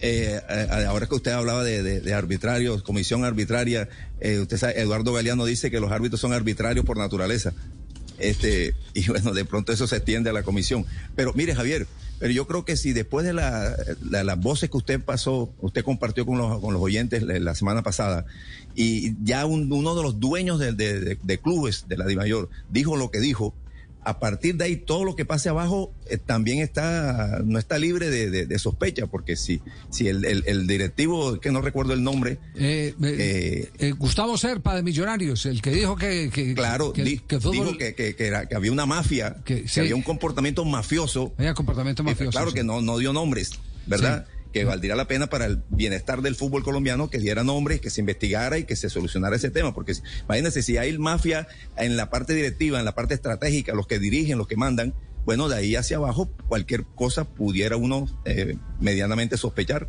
Eh, eh, ahora que usted hablaba de, de, arbitrarios, comisión arbitraria, eh, usted sabe, Eduardo Galeano dice que los árbitros son arbitrarios por naturaleza. Este, y bueno, de pronto eso se extiende a la comisión. Pero mire, Javier, pero yo creo que si después de la, la, las voces que usted pasó, usted compartió con los, con los oyentes la, semana pasada, y ya un, uno de los dueños de, de, de, clubes de la Dimayor dijo lo que dijo, a partir de ahí todo lo que pase abajo eh, también está no está libre de, de, de sospecha porque si si el, el, el, directivo que no recuerdo el nombre eh, eh, Gustavo Serpa de Millonarios el que dijo que, que claro que, di, que fútbol, dijo que, era, que, había una mafia que, sí. había un comportamiento mafioso había comportamiento mafioso claro sí. que no no dio nombres verdad sí que valdría la pena para el bienestar del fútbol colombiano que diera nombre, que se investigara y que se solucionara ese tema. Porque imagínense, si hay mafia en la parte directiva, en la parte estratégica, los que dirigen, los que mandan, bueno, de ahí hacia abajo, cualquier cosa pudiera uno eh, medianamente sospechar.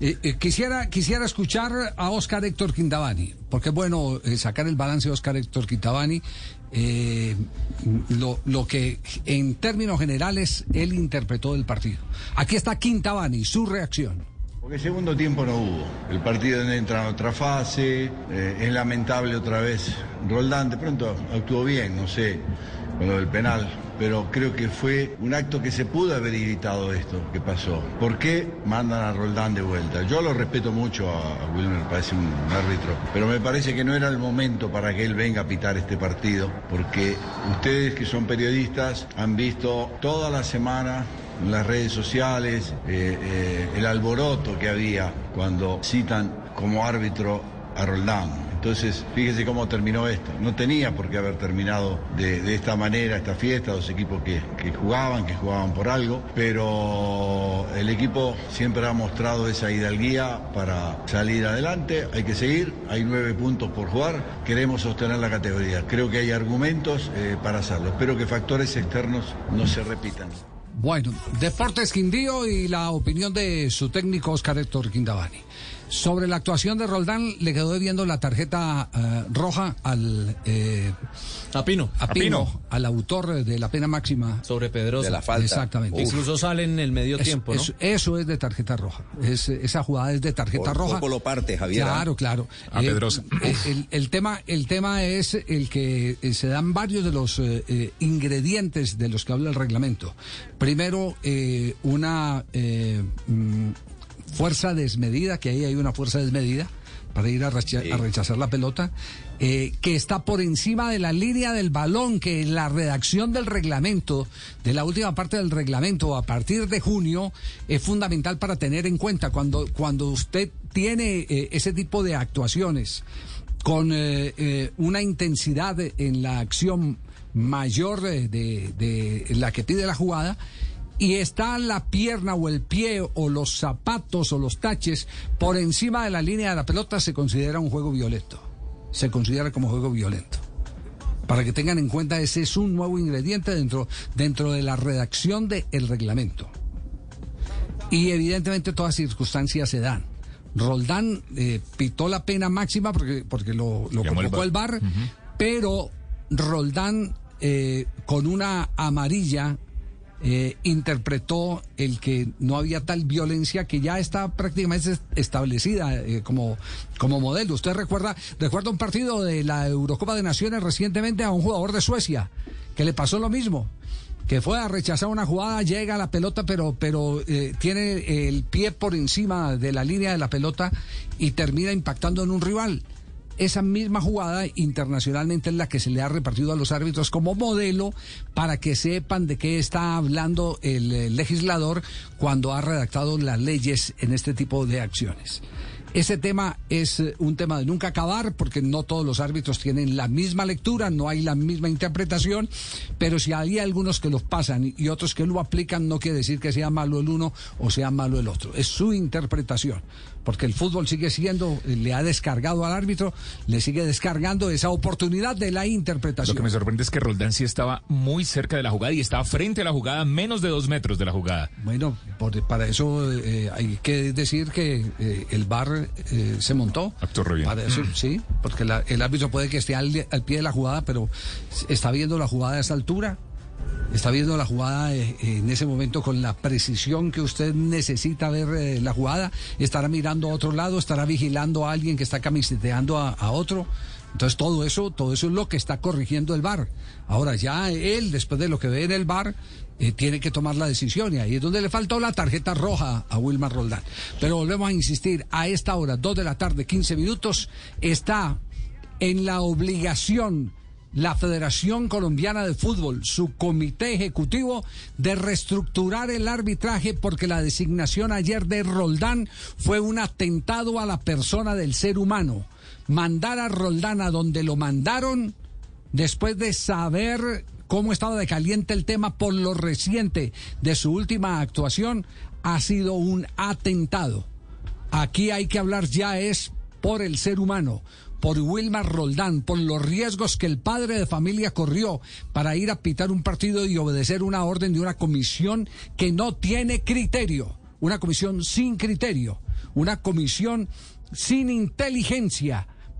Eh, eh, quisiera, quisiera escuchar a Oscar Héctor Quintabani, porque es bueno eh, sacar el balance de Oscar Héctor Quintabani. Lo, lo, que en términos generales él interpretó del partido. Aquí está Quintabani, su reacción. Porque segundo tiempo no hubo. El partido entra en otra fase. Eh, es lamentable otra vez. Roldán de pronto actuó bien, no sé, con lo del penal. Pero creo que fue un acto que se pudo haber evitado esto que pasó. ¿Por qué mandan a Roldán de vuelta? Yo lo respeto mucho a Wilmer, parece un árbitro. Pero me parece que no era el momento para que él venga a pitar este partido. Porque ustedes que son periodistas han visto toda la semana las redes sociales, eh, eh, el alboroto que había cuando citan como árbitro a Roldán. Entonces, fíjese cómo terminó esto. No tenía por qué haber terminado de, esta manera esta fiesta, dos equipos que, que, jugaban, que jugaban por algo, pero el equipo siempre ha mostrado esa hidalguía para salir adelante. Hay que seguir, hay nueve puntos por jugar, queremos sostener la categoría. Creo que hay argumentos eh, para hacerlo. Espero que factores externos no se repitan. Bueno, Deportes Quindío y la opinión de su técnico Oscar Héctor Quindabani. Sobre la actuación de Roldán, le quedó debiendo la tarjeta uh, roja al. Eh, a Pino. A Pino, a Pino. al autor de la pena máxima. Sobre Pedrosa. De la falta. Exactamente. Uf. Incluso sale en el medio tiempo, ¿no? Eso, eso, es de tarjeta roja. Es, esa jugada es de tarjeta por, roja. Poco lo parte, Javier. Claro, claro. A eh, Pedrosa. El, el, tema, el tema es el que se dan varios de los eh, ingredientes de los que habla el reglamento. Primero, eh, una mm, fuerza desmedida, que ahí hay una fuerza desmedida para ir a, recha sí. a rechazar la pelota, eh, que está por encima de la línea del balón, que en la redacción del reglamento, de la última parte del reglamento, a partir de junio, es fundamental para tener en cuenta cuando, cuando usted tiene eh, ese tipo de actuaciones con eh, una intensidad en la acción mayor de, de, de la que pide la jugada, y está la pierna o el pie o los zapatos o los taches por encima de la línea de la pelota, se considera un juego violento. Se considera como juego violento. Para que tengan en cuenta, ese es un nuevo ingrediente dentro, dentro de la redacción del reglamento. Y evidentemente todas circunstancias se dan. Roldán eh, pitó la pena máxima porque, porque lo, lo convocó el bar, uh -huh. pero Roldán eh, con una amarilla eh, interpretó el que no había tal violencia que ya está prácticamente establecida eh, como, como modelo. Usted recuerda, recuerda un partido de la Eurocopa de Naciones recientemente a un jugador de Suecia que le pasó lo mismo. que fue a rechazar una jugada, llega a la pelota, pero, pero eh, tiene el pie por encima de la línea de la pelota y termina impactando en un rival. Esa misma jugada internacionalmente es la que se le ha repartido a los árbitros como modelo para que sepan de qué está hablando el eh, legislador cuando ha redactado las leyes en este tipo de acciones. Ese tema es eh, un tema de nunca acabar porque no todos los árbitros tienen la misma lectura, no hay la misma interpretación, pero si hay algunos que los pasan y otros que lo aplican, no quiere decir que sea malo el uno o sea malo el otro. Es su interpretación porque el fútbol sigue siendo, le ha descargado al árbitro, le sigue descargando esa oportunidad de la interpretación. Lo que me sorprende es que Roldán sí estaba muy cerca de la jugada y estaba frente a la jugada, menos de dos metros de la jugada. Bueno, por, para eso eh, hay que decir que eh, el bar eh, se montó. Actuó re bien. Para eso, sí, porque la- el árbitro puede que esté al, al pie de la jugada, pero está viendo la jugada a esa altura. Está viendo la jugada eh, en ese momento con la precisión que usted necesita ver eh, la jugada. Estará mirando a otro lado, estará vigilando a alguien que está camiseteando a, a otro. Entonces todo eso, todo eso es lo que está corrigiendo el VAR. Ahora ya él, después de lo que ve en el VAR, eh, tiene que tomar la decisión y ahí es donde le faltó la tarjeta roja a Wilmar Roldán. Pero volvemos a insistir, a esta hora, 2 de la tarde, 15 minutos, está en la obligación la Federación Colombiana de Fútbol, su comité ejecutivo, de reestructurar el arbitraje porque la designación ayer de Roldán fue un atentado a la persona del ser humano. Mandar a Roldán a donde lo mandaron después de saber cómo estaba de caliente el tema por lo reciente de su última actuación, ha sido un atentado. Aquí hay que hablar ya es por el ser humano, por Wilmar Roldán, por los riesgos que el padre de familia corrió para ir a pitar un partido y obedecer una orden de una comisión que no tiene criterio, una comisión sin criterio, una comisión sin inteligencia